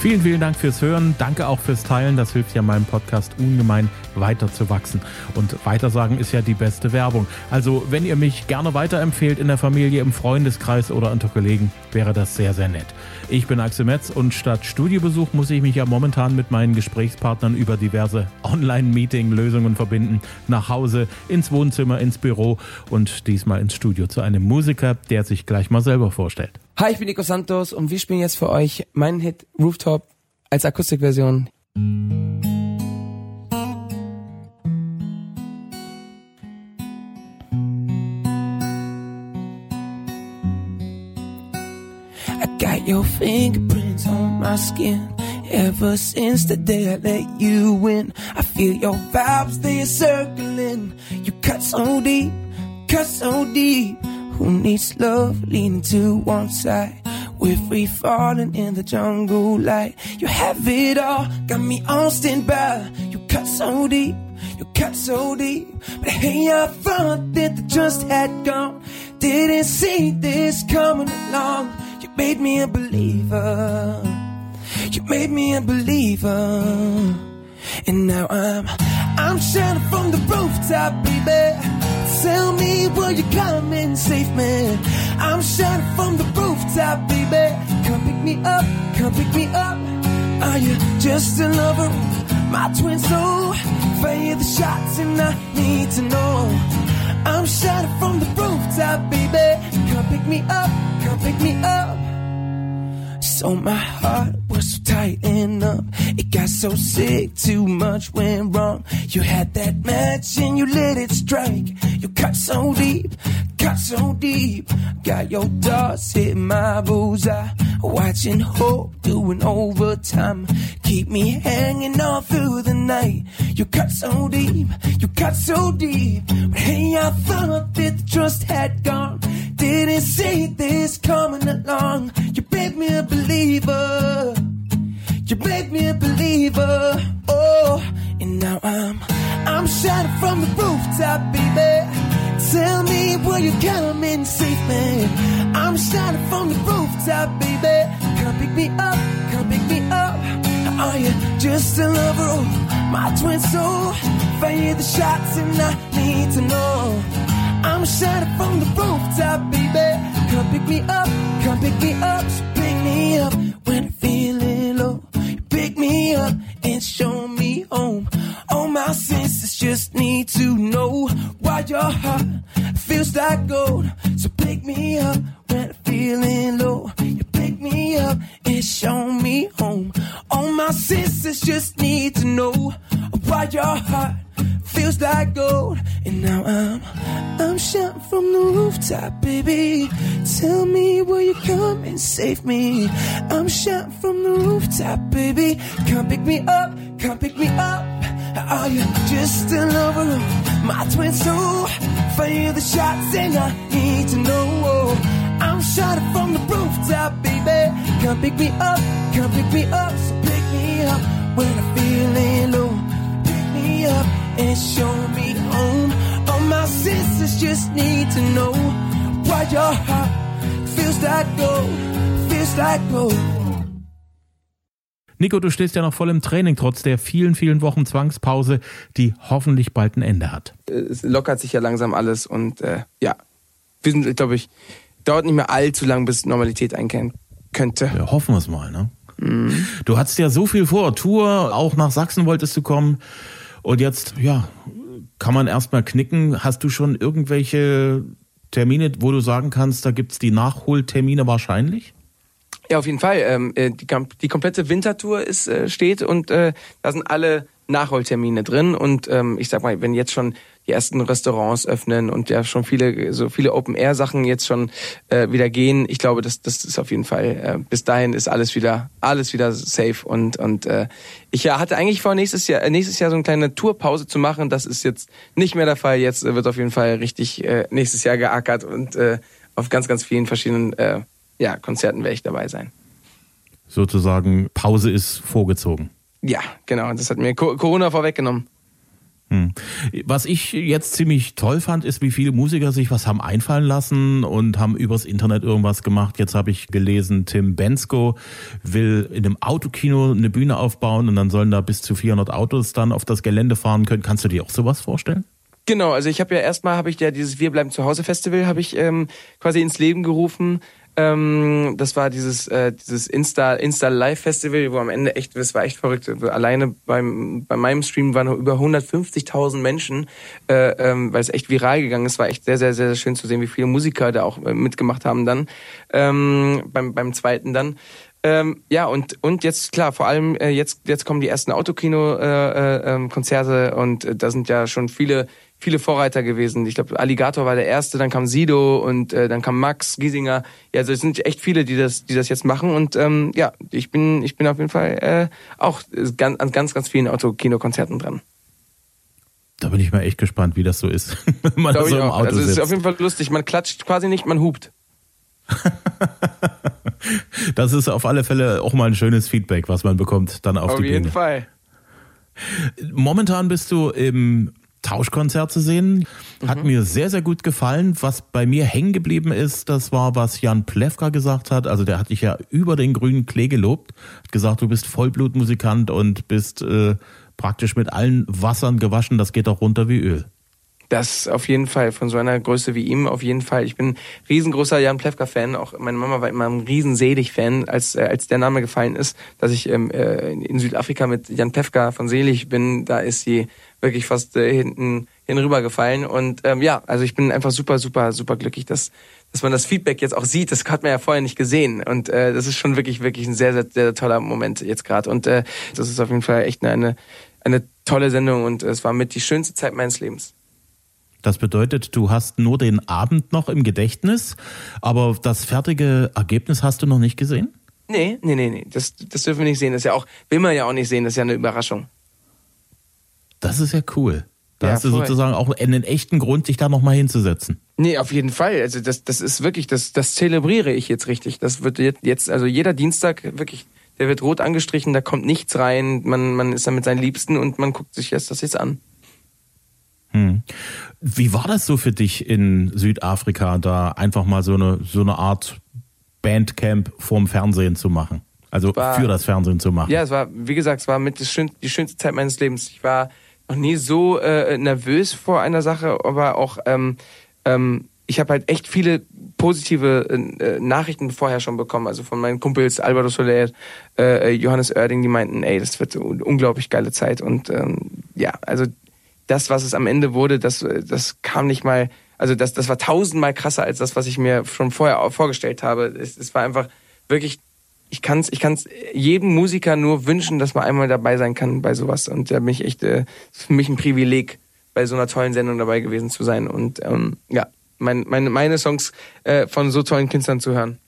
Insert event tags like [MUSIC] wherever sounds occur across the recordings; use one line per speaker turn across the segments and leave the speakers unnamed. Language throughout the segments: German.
Vielen, vielen Dank fürs Hören. Danke auch fürs Teilen. Das hilft ja meinem Podcast ungemein weiter zu wachsen. Und weitersagen ist ja die beste Werbung. Also, wenn ihr mich gerne weiterempfehlt in der Familie, im Freundeskreis oder unter Kollegen, wäre das sehr, sehr nett. Ich bin Axel Metz und statt Studiobesuch muss ich mich ja momentan mit meinen Gesprächspartnern über diverse Online-Meeting-Lösungen verbinden. Nach Hause, ins Wohnzimmer, ins Büro und diesmal ins Studio zu einem Musiker, der sich gleich mal selber vorstellt.
Hi, ich bin Nico Santos und wir spielen jetzt für euch meinen Hit Rooftop als Akustikversion. I got your fingerprints on my skin. Ever since the day I let you in, I feel your vibes, they are circling. You cut so deep, cut so deep. Who needs love leaning to one side? We're free falling in the jungle light. You have it all, got me on standby. You cut so deep, you cut so deep. But hey, I thought that the trust had gone. Didn't see this coming along. You made me a believer. You made me a believer. And now I'm, I'm shining from the rooftop, baby. Tell me, will you come and save me? I'm shining from the rooftop, baby. Come pick me up, come pick me up. Are you just a lover? My twin soul. Fire the shots and I need to know. I'm shining from the rooftop, baby. Come pick me up, come pick me up. So oh, my heart was so tight and up. It got so sick, too much went wrong. You had that match and you let it strike. You cut so deep, cut so deep. Got your dots hitting my bullseye. Watching hope doing overtime. Keep me hanging on through the night. You cut so deep, you cut so deep. But hey, I thought that the trust had gone. Didn't see this coming along. You made me a believer. You made me a believer. Oh, and now I'm, I'm shining from the rooftop, baby. Tell me, will you come and save me? I'm shining from the rooftop, baby. Come pick me up, come pick me up. Are you just a lover? Oh, my twin soul. Fire the shots and I need to know. I'm shining from the rooftop, baby. Come pick me up, come pick me up, so pick me up when I'm feeling low. Pick me up and show me your heart feels like gold. So pick me up when I'm feeling low. You pick me up and show me home. All my senses just need to know why your heart feels like gold. And now I'm, I'm shouting from the rooftop, baby. Tell me, will you come and save me? I'm shouting from the rooftop, baby. Come pick me up, come pick me up. Are you just a lover? My twin soul. Fire the shots and I need to know. I'm shouting from the rooftop, baby. Come pick me up, come pick me up. So pick me up when I'm feeling low. Pick me up and show me home. All my senses just need to know why your heart feels like gold, feels like gold.
Nico, du stehst ja noch voll im Training, trotz der vielen, vielen Wochen Zwangspause, die hoffentlich bald ein Ende hat.
Es lockert sich ja langsam alles und äh, ja, wir sind, glaube ich, dauert nicht mehr allzu lang, bis Normalität einkehren könnte.
Ja, hoffen wir es mal, ne? Mhm. Du hattest ja so viel vor. Tour, auch nach Sachsen wolltest du kommen. Und jetzt, ja, kann man erstmal knicken. Hast du schon irgendwelche Termine, wo du sagen kannst, da gibt's die Nachholtermine wahrscheinlich?
Ja, auf jeden Fall. Ähm, äh, die, die komplette Wintertour ist äh, steht und äh, da sind alle Nachholtermine drin. Und ähm, ich sag mal, wenn jetzt schon die ersten Restaurants öffnen und ja schon viele so viele Open Air Sachen jetzt schon äh, wieder gehen, ich glaube, das das ist auf jeden Fall. Äh, bis dahin ist alles wieder alles wieder safe und und äh, ich ja, hatte eigentlich vor nächstes Jahr äh, nächstes Jahr so eine kleine Tourpause zu machen. Das ist jetzt nicht mehr der Fall. Jetzt wird auf jeden Fall richtig äh, nächstes Jahr geackert und äh, auf ganz ganz vielen verschiedenen äh, ja, Konzerten werde ich dabei sein.
Sozusagen Pause ist vorgezogen.
Ja, genau. Das hat mir Corona vorweggenommen.
Hm. Was ich jetzt ziemlich toll fand, ist, wie viele Musiker sich was haben einfallen lassen und haben übers Internet irgendwas gemacht. Jetzt habe ich gelesen, Tim Bensko will in einem Autokino eine Bühne aufbauen und dann sollen da bis zu 400 Autos dann auf das Gelände fahren können. Kannst du dir auch sowas vorstellen?
Genau, also ich habe ja erstmal habe ich ja dieses Wir bleiben zu Hause Festival habe ich ähm, quasi ins Leben gerufen ähm, das war dieses, äh, dieses Insta, Insta Live Festival, wo am Ende echt, das war echt verrückt. Alleine beim, bei meinem Stream waren über 150.000 Menschen, äh, ähm, weil es echt viral gegangen ist. War echt sehr, sehr, sehr, sehr schön zu sehen, wie viele Musiker da auch äh, mitgemacht haben dann. Ähm, beim, beim zweiten dann. Ähm, ja, und, und jetzt, klar, vor allem, äh, jetzt, jetzt kommen die ersten Autokino-Konzerte äh, äh, ähm, und äh, da sind ja schon viele viele Vorreiter gewesen. Ich glaube, Alligator war der erste, dann kam Sido und äh, dann kam Max Giesinger. Ja, also es sind echt viele, die das, die das jetzt machen. Und ähm, ja, ich bin, ich bin auf jeden Fall äh, auch ganz, an ganz, ganz vielen Autokino-Konzerten dran.
Da bin ich mal echt gespannt, wie das so ist, [LAUGHS] wenn man so im Auto
Also
es
ist auf jeden Fall lustig. Man klatscht quasi nicht, man hupt. [LAUGHS]
das ist auf alle Fälle auch mal ein schönes Feedback, was man bekommt dann auf,
auf
die Bühne.
Auf jeden Fall.
Momentan bist du im Tauschkonzert zu sehen. Hat mhm. mir sehr, sehr gut gefallen. Was bei mir hängen geblieben ist, das war, was Jan Plewka gesagt hat. Also der hat dich ja über den grünen Klee gelobt. Hat gesagt, du bist Vollblutmusikant und bist äh, praktisch mit allen Wassern gewaschen. Das geht auch runter wie Öl.
Das auf jeden Fall, von so einer Größe wie ihm auf jeden Fall. Ich bin riesengroßer Jan Plewka-Fan. Auch meine Mama war immer ein riesen Selig-Fan, als, äh, als der Name gefallen ist, dass ich ähm, äh, in Südafrika mit Jan Plewka von Selig bin. Da ist sie wirklich fast äh, hinten hinüber gefallen. Und ähm, ja, also ich bin einfach super, super, super glücklich, dass, dass man das Feedback jetzt auch sieht. Das hat man ja vorher nicht gesehen. Und äh, das ist schon wirklich, wirklich ein sehr, sehr, sehr toller Moment jetzt gerade. Und äh, das ist auf jeden Fall echt eine, eine tolle Sendung und es war mit die schönste Zeit meines Lebens.
Das bedeutet, du hast nur den Abend noch im Gedächtnis, aber das fertige Ergebnis hast du noch nicht gesehen?
Nee, nee, nee, nee. Das, das dürfen wir nicht sehen. Das ist ja auch, will man ja auch nicht sehen, das ist ja eine Überraschung.
Das ist ja cool. Da ja, hast du voll. sozusagen auch einen echten Grund, dich da nochmal hinzusetzen.
Nee, auf jeden Fall. Also das, das ist wirklich, das, das zelebriere ich jetzt richtig. Das wird jetzt, also jeder Dienstag wirklich, der wird rot angestrichen, da kommt nichts rein, man, man ist da mit seinen Liebsten und man guckt sich jetzt das jetzt an.
Hm. Wie war das so für dich in Südafrika, da einfach mal so eine, so eine Art Bandcamp vorm Fernsehen zu machen? Also war, für das Fernsehen zu machen?
Ja, es war, wie gesagt, es war mit schön, die schönste Zeit meines Lebens. Ich war noch nie so äh, nervös vor einer Sache, aber auch ähm, ähm, ich habe halt echt viele positive äh, Nachrichten vorher schon bekommen, also von meinen Kumpels Alvaro Soler, äh, Johannes Oerding, die meinten, ey, das wird eine unglaublich geile Zeit und ähm, ja, also das, was es am Ende wurde, das, das kam nicht mal, also das, das war tausendmal krasser als das, was ich mir schon vorher vorgestellt habe. Es, es war einfach wirklich, ich kann es ich kann's jedem Musiker nur wünschen, dass man einmal dabei sein kann bei sowas. Und da bin ich echt, äh, ist für mich ein Privileg, bei so einer tollen Sendung dabei gewesen zu sein. Und ähm, ja, mein, meine, meine Songs äh, von so tollen Künstlern zu hören.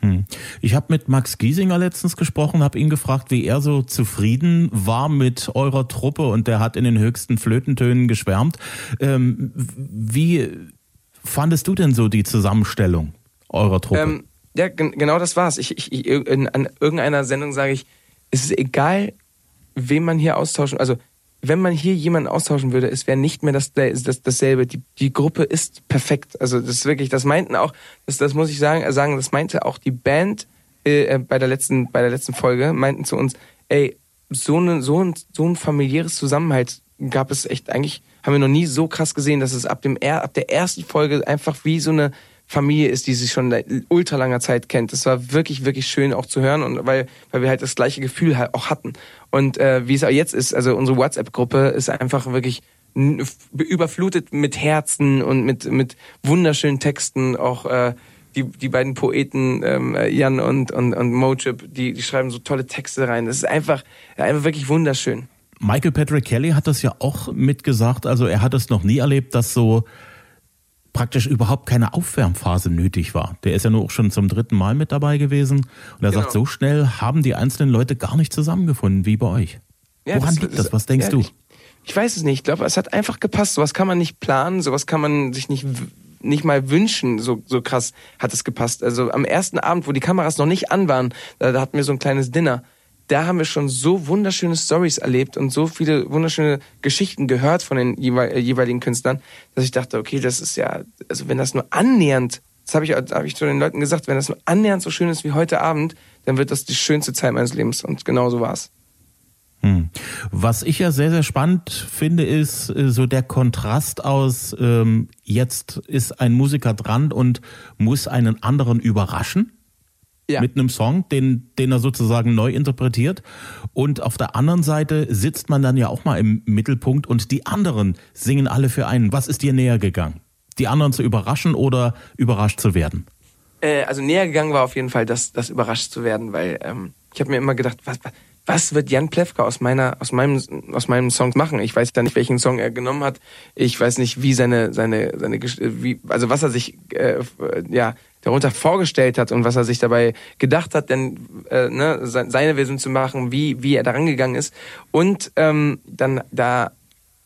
Hm. Ich habe mit Max Giesinger letztens gesprochen, habe ihn gefragt, wie er so zufrieden war mit eurer Truppe und der hat in den höchsten Flötentönen geschwärmt. Ähm, wie fandest du denn so die Zusammenstellung eurer Truppe? Ähm,
ja, genau das war's. Ich, ich, in, an irgendeiner Sendung sage ich, es ist egal, wen man hier austauschen, also wenn man hier jemanden austauschen würde, es wäre nicht mehr das, das, dasselbe. Die, die Gruppe ist perfekt. Also das ist wirklich, das meinten auch, das, das muss ich sagen, sagen, das meinte auch die Band äh, äh, bei der letzten, bei der letzten Folge, meinten zu uns, ey, so, ne, so, ein, so ein familiäres Zusammenhalt gab es echt eigentlich, haben wir noch nie so krass gesehen, dass es ab dem ab der ersten Folge einfach wie so eine Familie ist, die sich schon seit ultra langer Zeit kennt. Das war wirklich, wirklich schön auch zu hören und weil, weil wir halt das gleiche Gefühl halt auch hatten. Und äh, wie es auch jetzt ist, also unsere WhatsApp-Gruppe ist einfach wirklich überflutet mit Herzen und mit, mit wunderschönen Texten. Auch äh, die, die beiden Poeten, ähm, Jan und, und, und Mochip, die, die schreiben so tolle Texte rein. Das ist einfach, einfach wirklich wunderschön.
Michael Patrick Kelly hat das ja auch mitgesagt. Also er hat es noch nie erlebt, dass so praktisch überhaupt keine Aufwärmphase nötig war. Der ist ja nur auch schon zum dritten Mal mit dabei gewesen. Und er genau. sagt, so schnell haben die einzelnen Leute gar nicht zusammengefunden wie bei euch. Ja, Woran das, liegt das? Was denkst ja, du?
Ich, ich, weiß es nicht. Ich glaube, es hat einfach gepasst. Sowas kann man nicht planen, sowas kann man sich nicht nicht mal wünschen, so, so krass hat es gepasst. Also am ersten Abend, wo die Kameras noch nicht an waren, da, da hatten wir so ein kleines Dinner da haben wir schon so wunderschöne Stories erlebt und so viele wunderschöne Geschichten gehört von den äh, jeweiligen Künstlern, dass ich dachte, okay, das ist ja, also wenn das nur annähernd, das habe ich, hab ich zu den Leuten gesagt, wenn das nur annähernd so schön ist wie heute Abend, dann wird das die schönste Zeit meines Lebens und genau so war's.
Hm. Was ich ja sehr, sehr spannend finde, ist äh, so der Kontrast aus, ähm, jetzt ist ein Musiker dran und muss einen anderen überraschen. Ja. Mit einem Song, den, den er sozusagen neu interpretiert. Und auf der anderen Seite sitzt man dann ja auch mal im Mittelpunkt und die anderen singen alle für einen. Was ist dir näher gegangen? Die anderen zu überraschen oder überrascht zu werden?
Äh, also näher gegangen war auf jeden Fall das, das überrascht zu werden, weil ähm, ich habe mir immer gedacht, was, was was wird Jan Plewka aus meiner, aus meinem, aus meinem Song machen? Ich weiß ja nicht, welchen Song er genommen hat. Ich weiß nicht, wie seine, seine, seine, wie, also was er sich, äh, ja, darunter vorgestellt hat und was er sich dabei gedacht hat, denn äh, ne, seine Version zu machen, wie wie er daran gegangen ist und ähm, dann da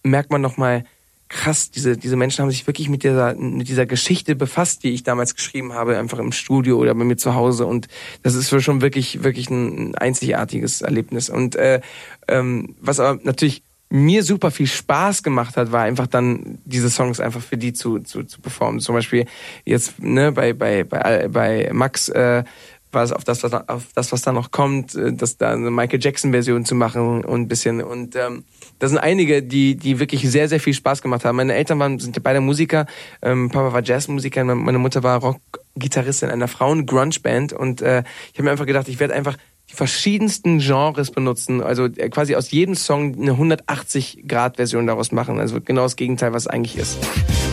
merkt man noch mal krass, diese, diese Menschen haben sich wirklich mit dieser, mit dieser Geschichte befasst, die ich damals geschrieben habe, einfach im Studio oder bei mir zu Hause. Und das ist schon wirklich, wirklich ein einzigartiges Erlebnis. Und äh, ähm, was aber natürlich mir super viel Spaß gemacht hat, war einfach dann diese Songs einfach für die zu, zu, zu performen. Zum Beispiel jetzt ne, bei, bei, bei, bei Max äh, war es auf das, was, auf das, was da noch kommt, äh, dass da eine Michael Jackson-Version zu machen und ein bisschen. Und ähm, das sind einige, die, die wirklich sehr, sehr viel Spaß gemacht haben. Meine Eltern waren, sind beide Musiker. Ähm, Papa war Jazzmusiker, meine Mutter war Rock-Gitarristin einer Frauen-Grunge-Band. Und äh, ich habe mir einfach gedacht, ich werde einfach die verschiedensten Genres benutzen, also äh, quasi aus jedem Song eine 180-Grad-Version daraus machen. Also genau das Gegenteil, was es eigentlich ist.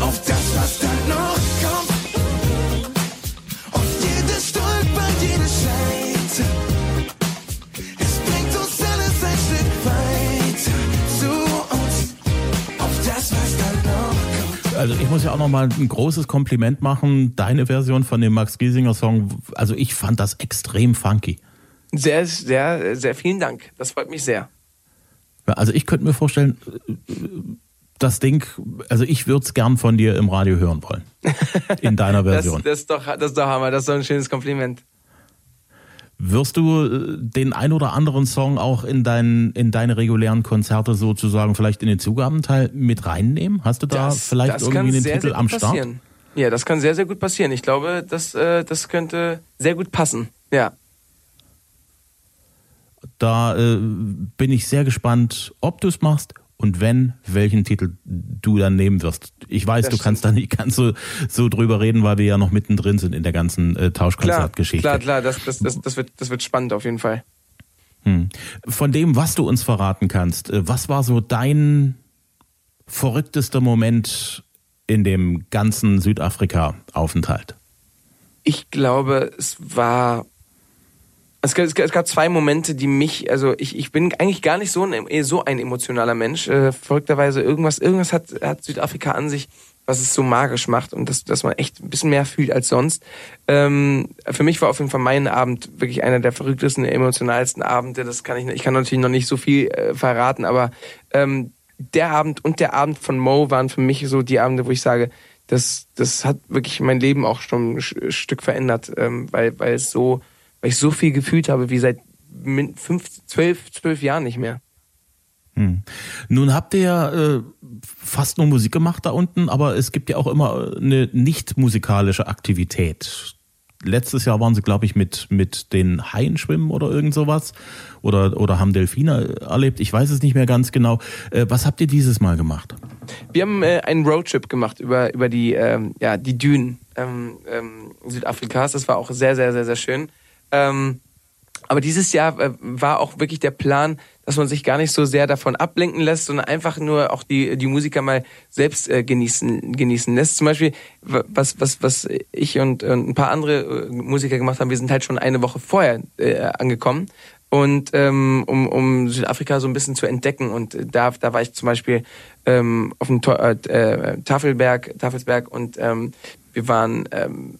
Auf das, was dann noch
Also ich muss ja auch nochmal ein großes Kompliment machen. Deine Version von dem Max Giesinger Song, also ich fand das extrem funky.
Sehr, sehr, sehr vielen Dank. Das freut mich sehr.
Also ich könnte mir vorstellen, das Ding, also ich würde es gern von dir im Radio hören wollen. [LAUGHS] In deiner Version.
das, das, ist doch, das ist doch Hammer, das ist doch ein schönes Kompliment.
Wirst du äh, den ein oder anderen Song auch in, dein, in deine regulären Konzerte sozusagen vielleicht in den Zugabenteil mit reinnehmen? Hast du da das, vielleicht das irgendwie einen sehr, Titel sehr am Start?
Passieren. Ja, das kann sehr, sehr gut passieren. Ich glaube, das, äh, das könnte sehr gut passen. Ja.
Da äh, bin ich sehr gespannt, ob du es machst und wenn, welchen Titel du dann nehmen wirst. Ich weiß, das du kannst da nicht ganz so, so drüber reden, weil wir ja noch mittendrin sind in der ganzen äh, Tauschkonzertgeschichte.
Klar, klar, klar, das, das, das, das, wird, das wird spannend auf jeden Fall.
Hm. Von dem, was du uns verraten kannst, äh, was war so dein verrücktester Moment in dem ganzen Südafrika-Aufenthalt?
Ich glaube, es war es gab, es gab zwei Momente, die mich, also ich, ich bin eigentlich gar nicht so ein, eh, so ein emotionaler Mensch. Äh, verrückterweise irgendwas, irgendwas hat, hat Südafrika an sich, was es so magisch macht und dass, dass man echt ein bisschen mehr fühlt als sonst. Ähm, für mich war auf jeden Fall mein Abend wirklich einer der verrücktesten, emotionalsten Abende. Das kann ich, ich kann natürlich noch nicht so viel äh, verraten, aber ähm, der Abend und der Abend von Mo waren für mich so die Abende, wo ich sage, das, das hat wirklich mein Leben auch schon ein Stück verändert, ähm, weil, weil es so weil ich so viel gefühlt habe wie seit fünf, zwölf, zwölf Jahren nicht mehr.
Hm. Nun habt ihr ja äh, fast nur Musik gemacht da unten, aber es gibt ja auch immer eine nicht musikalische Aktivität. Letztes Jahr waren sie, glaube ich, mit, mit den Haien schwimmen oder irgend sowas. Oder, oder haben Delfine erlebt. Ich weiß es nicht mehr ganz genau. Äh, was habt ihr dieses Mal gemacht?
Wir haben äh, einen Roadtrip gemacht über, über die, ähm, ja, die Dünen ähm, ähm, Südafrikas. Das war auch sehr, sehr, sehr, sehr schön. Ähm, aber dieses Jahr äh, war auch wirklich der Plan, dass man sich gar nicht so sehr davon ablenken lässt, sondern einfach nur auch die, die Musiker mal selbst äh, genießen, genießen lässt. Zum Beispiel, was, was, was ich und, und ein paar andere äh, Musiker gemacht haben, wir sind halt schon eine Woche vorher äh, angekommen und ähm, um, um Südafrika so ein bisschen zu entdecken. Und da, da war ich zum Beispiel ähm, auf dem äh, Tafelberg, Tafelsberg und ähm, wir waren, ähm,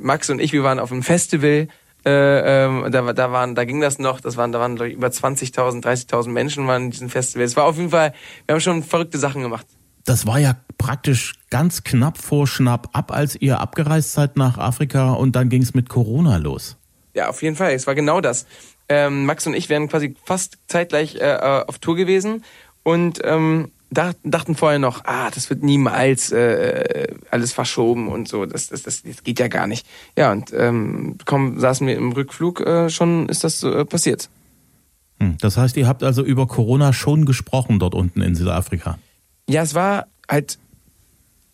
Max und ich, wir waren auf einem Festival äh, ähm, da, da waren, da ging das noch, das waren, da waren ich, über 20.000, 30.000 Menschen waren in diesem Festival. Es war auf jeden Fall, wir haben schon verrückte Sachen gemacht.
Das war ja praktisch ganz knapp vor Schnapp ab, als ihr abgereist seid nach Afrika und dann ging es mit Corona los.
Ja, auf jeden Fall. Es war genau das. ähm, Max und ich wären quasi fast zeitgleich äh, äh auf Tour gewesen und ähm, dachten vorher noch, ah, das wird niemals äh, alles verschoben und so, das, das, das, das geht ja gar nicht. Ja, und ähm, kaum saßen wir im Rückflug, äh, schon ist das äh, passiert.
Hm, das heißt, ihr habt also über Corona schon gesprochen dort unten in Südafrika?
Ja, es war halt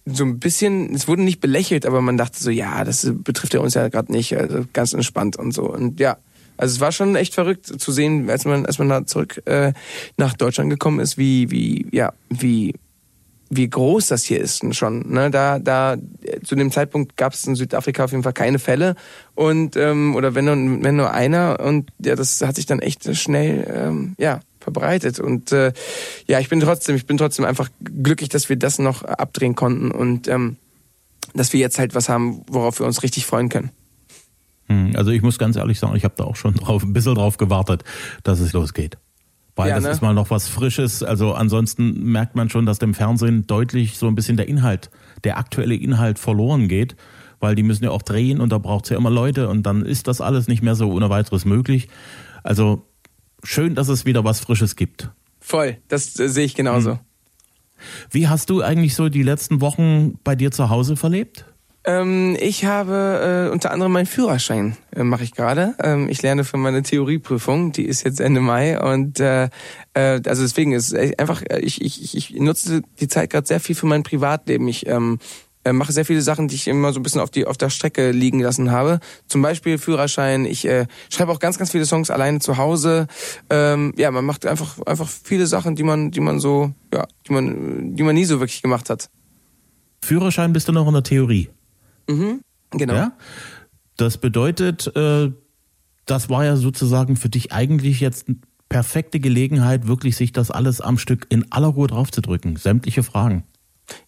so ein bisschen, es wurde nicht belächelt, aber man dachte so, ja, das betrifft ja uns ja gerade nicht, also ganz entspannt und so. Und ja, also es war schon echt verrückt zu sehen, als man, als man da zurück äh, nach Deutschland gekommen ist, wie, wie, ja, wie, wie groß das hier ist schon. Ne? Da, da zu dem Zeitpunkt gab es in Südafrika auf jeden Fall keine Fälle und ähm, oder wenn nur, wenn nur einer und ja, das hat sich dann echt schnell ähm, ja verbreitet und äh, ja, ich bin trotzdem, ich bin trotzdem einfach glücklich, dass wir das noch abdrehen konnten und ähm, dass wir jetzt halt was haben, worauf wir uns richtig freuen können.
Hm, also ich muss ganz ehrlich sagen, ich habe da auch schon drauf, ein bisschen drauf gewartet, dass es losgeht. Weil ja, das ne? ist mal noch was Frisches. Also ansonsten merkt man schon, dass dem Fernsehen deutlich so ein bisschen der Inhalt, der aktuelle Inhalt verloren geht, weil die müssen ja auch drehen und da braucht es ja immer Leute und dann ist das alles nicht mehr so ohne weiteres möglich. Also schön, dass es wieder was Frisches gibt.
Voll, das äh, sehe ich genauso. Hm.
Wie hast du eigentlich so die letzten Wochen bei dir zu Hause verlebt?
Ähm, ich habe äh, unter anderem meinen Führerschein äh, mache ich gerade. Ähm, ich lerne für meine Theorieprüfung, die ist jetzt Ende Mai und äh, äh, also deswegen ist einfach äh, ich, ich, ich nutze die Zeit gerade sehr viel für mein Privatleben. Ich ähm, äh, mache sehr viele Sachen, die ich immer so ein bisschen auf die auf der Strecke liegen lassen habe. Zum Beispiel Führerschein. Ich äh, schreibe auch ganz ganz viele Songs alleine zu Hause. Ähm, ja, man macht einfach einfach viele Sachen, die man die man so ja die man die man nie so wirklich gemacht hat.
Führerschein bist du noch in der Theorie?
Mhm, genau.
Ja? Das bedeutet, äh, das war ja sozusagen für dich eigentlich jetzt eine perfekte Gelegenheit, wirklich sich das alles am Stück in aller Ruhe draufzudrücken. Sämtliche Fragen.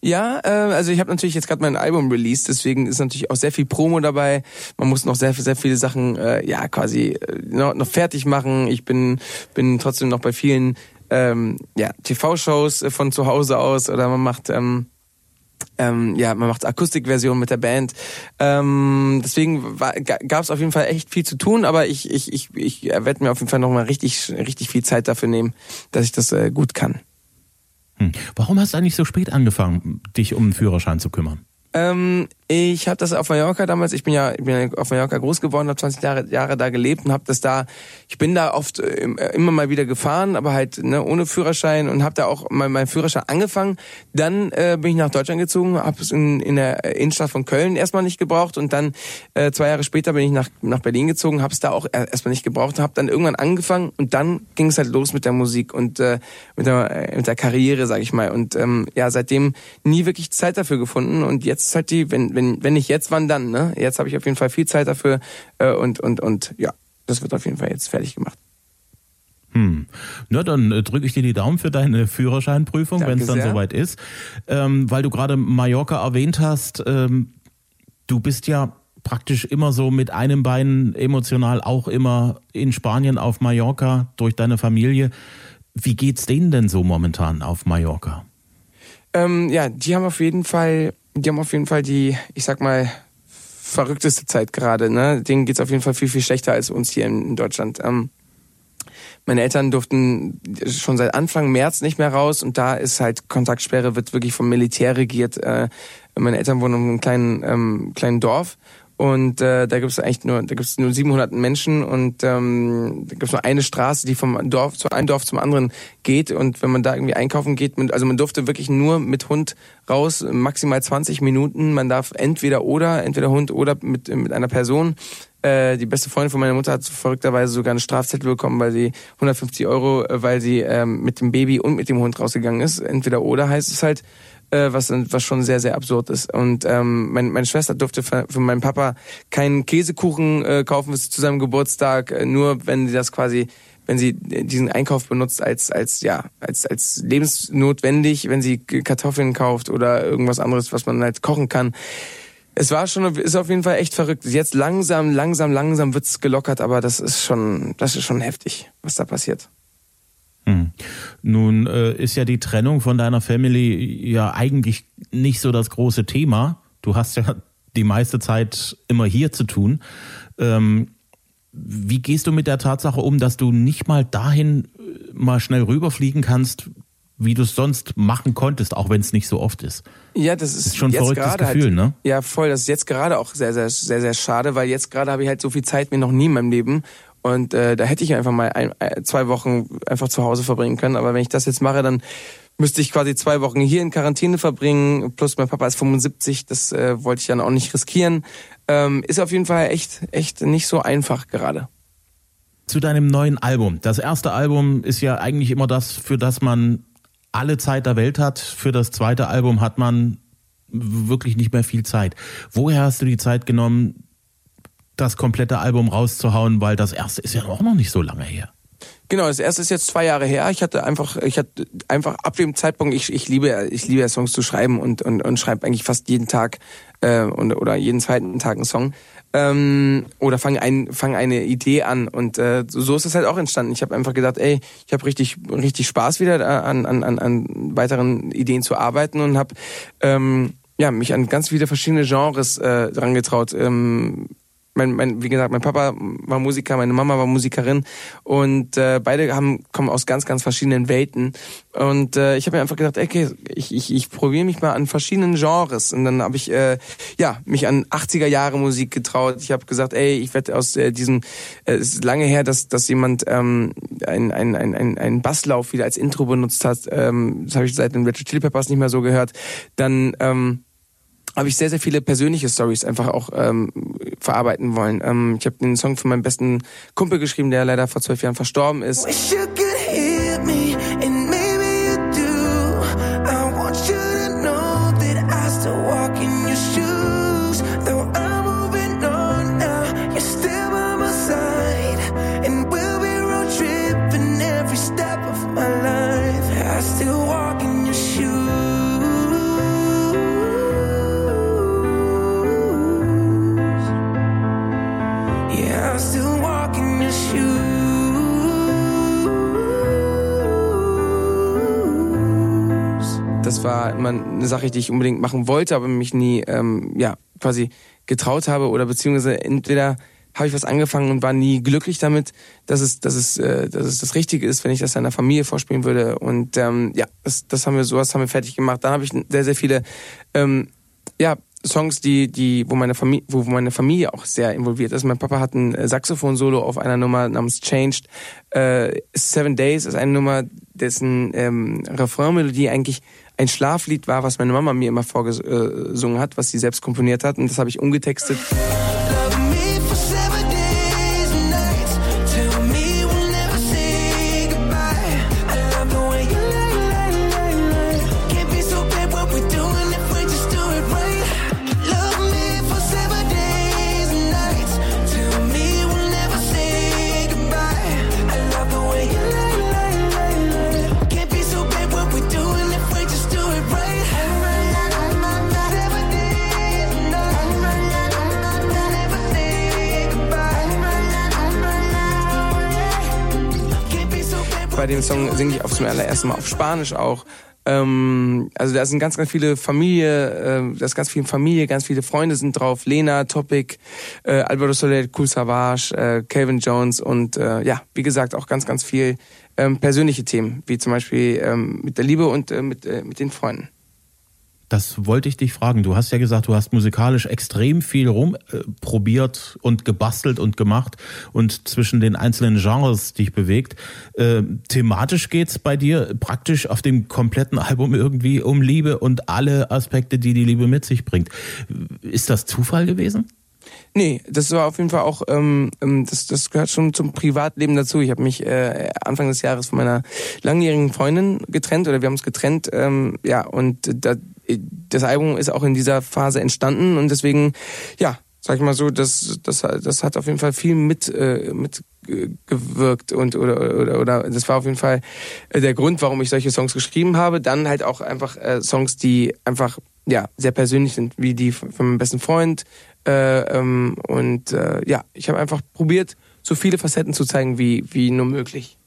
Ja, äh, also ich habe natürlich jetzt gerade mein Album released, deswegen ist natürlich auch sehr viel Promo dabei. Man muss noch sehr, sehr viele Sachen äh, ja quasi äh, noch, noch fertig machen. Ich bin bin trotzdem noch bei vielen ähm, ja, TV-Shows äh, von zu Hause aus oder man macht ähm, ähm, ja, man macht Akustikversion mit der Band. Ähm, deswegen gab es auf jeden Fall echt viel zu tun, aber ich, ich, ich, ich werde mir auf jeden Fall nochmal richtig, richtig viel Zeit dafür nehmen, dass ich das äh, gut kann.
Hm. Warum hast du eigentlich so spät angefangen, dich um den Führerschein zu kümmern?
Ähm, ich habe das auf Mallorca damals, ich bin ja, ich bin auf Mallorca groß geworden, habe 20 Jahre, Jahre da gelebt und habe das da, ich bin da oft äh, immer mal wieder gefahren, aber halt ne, ohne Führerschein und habe da auch mein, mein Führerschein angefangen. Dann äh, bin ich nach Deutschland gezogen, habe es in, in der Innenstadt von Köln erstmal nicht gebraucht und dann äh, zwei Jahre später bin ich nach, nach Berlin gezogen, habe es da auch erstmal nicht gebraucht, habe dann irgendwann angefangen und dann ging es halt los mit der Musik und äh, mit, der, mit der Karriere, sag ich mal. Und ähm, ja, seitdem nie wirklich Zeit dafür gefunden und jetzt ist halt die, wenn, wenn, wenn nicht jetzt, wann dann, ne? Jetzt habe ich auf jeden Fall viel Zeit dafür äh, und, und, und ja, das wird auf jeden Fall jetzt fertig gemacht.
Hm. Na, dann äh, drücke ich dir die Daumen für deine Führerscheinprüfung, wenn es dann soweit ist. Ähm, weil du gerade Mallorca erwähnt hast, ähm, du bist ja praktisch immer so mit einem Bein emotional auch immer in Spanien auf Mallorca durch deine Familie. Wie geht's denen denn so momentan auf Mallorca?
Ähm, ja, die haben auf jeden Fall, die haben auf jeden Fall die, ich sag mal, verrückteste Zeit gerade. Ne? Denen geht's auf jeden Fall viel, viel schlechter als uns hier in, Deutschland. Ähm, meine Eltern durften schon seit Anfang März nicht mehr raus und da ist halt Kontaktsperre, wird wirklich vom Militär regiert. Äh, meine Eltern wohnen in einem kleinen, ähm, kleinen Dorf und äh, da gibt es eigentlich nur, da gibt es nur 700 Menschen und ähm, da gibt es nur eine Straße, die vom Dorf zu einem Dorf zum anderen geht. Und wenn man da irgendwie einkaufen geht, also man durfte wirklich nur mit Hund raus, maximal 20 Minuten. Man darf entweder oder, entweder Hund oder mit mit einer Person. Äh, die beste Freundin von meiner Mutter hat verrückterweise sogar eine Strafzettel bekommen, weil sie 150 Euro, äh, weil sie ähm, mit dem Baby und mit dem Hund rausgegangen ist. Entweder oder heißt es halt äh, was, was schon sehr, sehr absurd ist. Und ähm, mein, meine Schwester durfte für, für meinen Papa keinen Käsekuchen äh, kaufen zu seinem Geburtstag, äh, nur wenn sie das quasi wenn sie diesen Einkauf benutzt als als ja als als lebensnotwendig, wenn sie Kartoffeln kauft oder irgendwas anderes, was man halt kochen kann. Es war schon ist auf jeden Fall echt verrückt. Jetzt langsam langsam langsam wird's gelockert, aber das ist schon das ist schon heftig, was da passiert.
Hm. Nun äh, ist ja die Trennung von deiner Family ja eigentlich nicht so das große Thema. Du hast ja die meiste Zeit immer hier zu tun. Ähm, Wie gehst du mit der Tatsache um, dass du nicht mal dahin äh, mal schnell rüberfliegen kannst, wie du es sonst machen konntest, auch wenn es nicht so oft ist?
Ja, das ist,
Das ist schon ein verrücktes Gefühl,
halt,
ne?
Ja, voll. Das ist jetzt gerade auch sehr, sehr, sehr, sehr schade, weil jetzt gerade habe ich halt so viel Zeit wie noch nie in meinem Leben. Und äh, da hätte ich einfach mal ein, ein, zwei Wochen einfach zu Hause verbringen können. Aber wenn ich das jetzt mache, dann müsste ich quasi zwei Wochen hier in Quarantäne verbringen. Plus mein Papa ist 75, das äh, wollte ich dann auch nicht riskieren. Ähm, ist auf jeden Fall echt, echt nicht so einfach gerade.
Zu deinem neuen Album. Das erste Album ist ja eigentlich immer das, für das man alle Zeit der Welt hat. Für das zweite Album hat man wirklich nicht mehr viel Zeit. Woher hast du die Zeit genommen, das komplette Album rauszuhauen, weil das erste ist ja auch noch nicht so lange her.
Genau, das erste ist jetzt zwei Jahre her. Ich hatte einfach, ich hatte einfach ab dem Zeitpunkt, ich, ich liebe, ich liebe Songs zu schreiben und und, und schreibe eigentlich fast jeden Tag äh, und, oder jeden zweiten Tag einen Song ähm, oder fange ein, fang eine Idee an und äh, so ist es halt auch entstanden. Ich habe einfach gedacht, ey, ich habe richtig richtig Spaß wieder an, an, an, an weiteren Ideen zu arbeiten und habe ähm, ja mich an ganz viele verschiedene Genres äh, dran getraut. Ähm, mein, mein, wie gesagt, mein Papa war Musiker, meine Mama war Musikerin und äh, beide haben kommen aus ganz, ganz verschiedenen Welten. Und äh, ich habe mir einfach gedacht, okay, ich, ich, ich probiere mich mal an verschiedenen Genres. Und dann habe ich äh, ja mich an 80er Jahre Musik getraut. Ich habe gesagt, ey, ich werde aus äh, diesem, äh, es ist lange her, dass, dass jemand ähm, ein, ein, ein, ein, Basslauf wieder als Intro benutzt hat. Ähm, das habe ich seit den Red Chili Peppers nicht mehr so gehört. Dann ähm, habe ich sehr, sehr viele persönliche Stories einfach auch ähm, verarbeiten wollen. Ähm, ich habe den Song von meinem besten Kumpel geschrieben, der leider vor zwölf Jahren verstorben ist. War immer eine Sache, die ich unbedingt machen wollte, aber mich nie ähm, ja quasi getraut habe oder beziehungsweise entweder habe ich was angefangen und war nie glücklich damit, dass es, dass es, äh, dass es das Richtige ist, wenn ich das einer Familie vorspielen würde. Und ähm, ja, das, das haben wir sowas haben wir fertig gemacht. Dann habe ich sehr, sehr viele ähm, ja, Songs, die, die, wo meine Familie, wo meine Familie auch sehr involviert ist. Mein Papa hat ein äh, Saxophon-Solo auf einer Nummer namens Changed. Äh, Seven Days ist eine Nummer, dessen ähm, Refrainmelodie eigentlich ein Schlaflied war, was meine Mama mir immer vorgesungen hat, was sie selbst komponiert hat. Und das habe ich umgetextet. Dem Song singe ich auf zum allerersten Mal auf Spanisch auch. Ähm, also da sind ganz, ganz viele Familie, äh, da ist ganz viel Familie, ganz viele Freunde sind drauf. Lena, Topic, äh, Alvaro Soler, Cool Savage, äh, Calvin Jones und äh, ja, wie gesagt, auch ganz, ganz viel ähm, persönliche Themen, wie zum Beispiel ähm, mit der Liebe und äh, mit, äh, mit den Freunden.
Das wollte ich dich fragen. Du hast ja gesagt, du hast musikalisch extrem viel rumprobiert und gebastelt und gemacht und zwischen den einzelnen Genres dich bewegt. Äh, thematisch geht's bei dir praktisch auf dem kompletten Album irgendwie um Liebe und alle Aspekte, die die Liebe mit sich bringt. Ist das Zufall gewesen?
Nee, das war auf jeden Fall auch, ähm, ähm, das, das gehört schon zum Privatleben dazu. Ich habe mich äh, Anfang des Jahres von meiner langjährigen Freundin getrennt oder wir haben uns getrennt. Ähm, ja, und da, das Album ist auch in dieser Phase entstanden und deswegen, ja, sag ich mal so, das, das, das hat auf jeden Fall viel mit, äh, mit und oder, oder oder das war auf jeden Fall äh, der Grund, warum ich solche Songs geschrieben habe. Dann halt auch einfach äh, Songs, die einfach ja sehr persönlich sind, wie die von meinem besten Freund. Äh, ähm, und äh, ja, ich habe einfach probiert, so viele Facetten zu zeigen, wie wie nur möglich.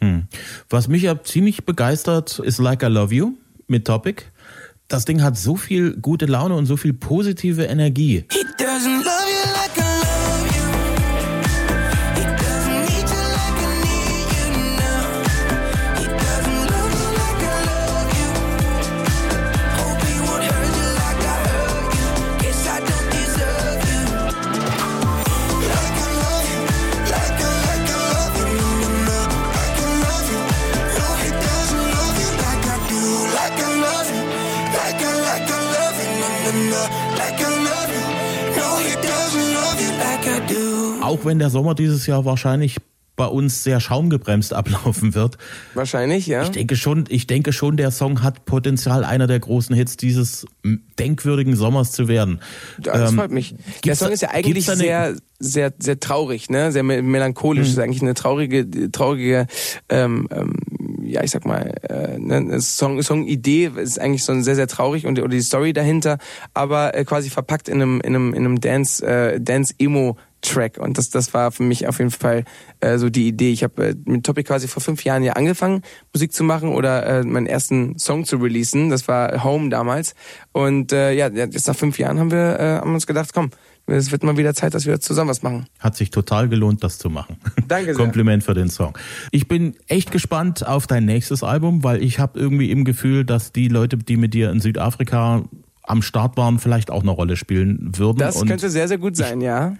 Hm. Was mich ja ziemlich begeistert, ist Like I Love You mit Topic. Das Ding hat so viel gute Laune und so viel positive Energie.
He doesn't love
Auch wenn der Sommer dieses Jahr wahrscheinlich bei uns sehr schaumgebremst ablaufen wird.
Wahrscheinlich, ja.
Ich denke schon, ich denke schon, der Song hat Potenzial, einer der großen Hits dieses denkwürdigen Sommers zu werden.
Das ähm, freut mich. Der Song ist ja eigentlich sehr, sehr, sehr traurig, ne? Sehr melancholisch. Mhm. Ist eigentlich eine traurige, traurige, ähm, ähm, ja, ich sag mal, äh, ne, Song, Song-Idee ist eigentlich so ein sehr, sehr traurig und oder die Story dahinter, aber äh, quasi verpackt in einem, in einem, in einem Dance, äh, Dance-Emo Track und das das war für mich auf jeden Fall äh, so die Idee. Ich habe äh, mit Topic quasi vor fünf Jahren ja angefangen Musik zu machen oder äh, meinen ersten Song zu releasen. Das war Home damals und äh, ja jetzt nach fünf Jahren haben wir äh, haben uns gedacht, komm, es wird mal wieder Zeit, dass wir zusammen was machen.
Hat sich total gelohnt, das zu machen. [LAUGHS]
Danke sehr.
Kompliment für den Song. Ich bin echt gespannt auf dein nächstes Album, weil ich habe irgendwie im Gefühl, dass die Leute, die mit dir in Südafrika am Start waren, vielleicht auch eine Rolle spielen würden.
Das könnte sehr, sehr gut sein, ja.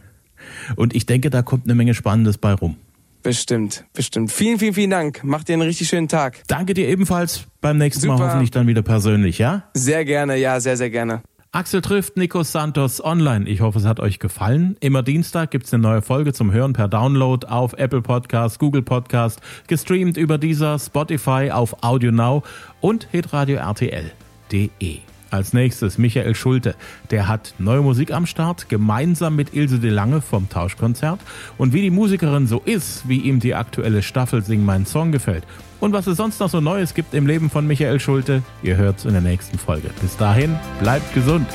Und ich denke, da kommt eine Menge Spannendes bei rum.
Bestimmt, bestimmt. Vielen, vielen, vielen Dank. Macht dir einen richtig schönen Tag.
Danke dir ebenfalls. Beim nächsten Super. Mal hoffentlich dann wieder persönlich, ja?
Sehr gerne, ja, sehr, sehr gerne.
Axel trifft Nico Santos online. Ich hoffe, es hat euch gefallen. Immer Dienstag gibt es eine neue Folge zum Hören per Download auf Apple Podcast, Google Podcast, gestreamt über dieser Spotify auf Audio Now und hitradio RTL.de. Als nächstes Michael Schulte. Der hat neue Musik am Start, gemeinsam mit Ilse de Lange vom Tauschkonzert. Und wie die Musikerin so ist, wie ihm die aktuelle Staffel Sing Mein Song gefällt. Und was es sonst noch so Neues gibt im Leben von Michael Schulte, ihr hört's in der nächsten Folge. Bis dahin, bleibt gesund.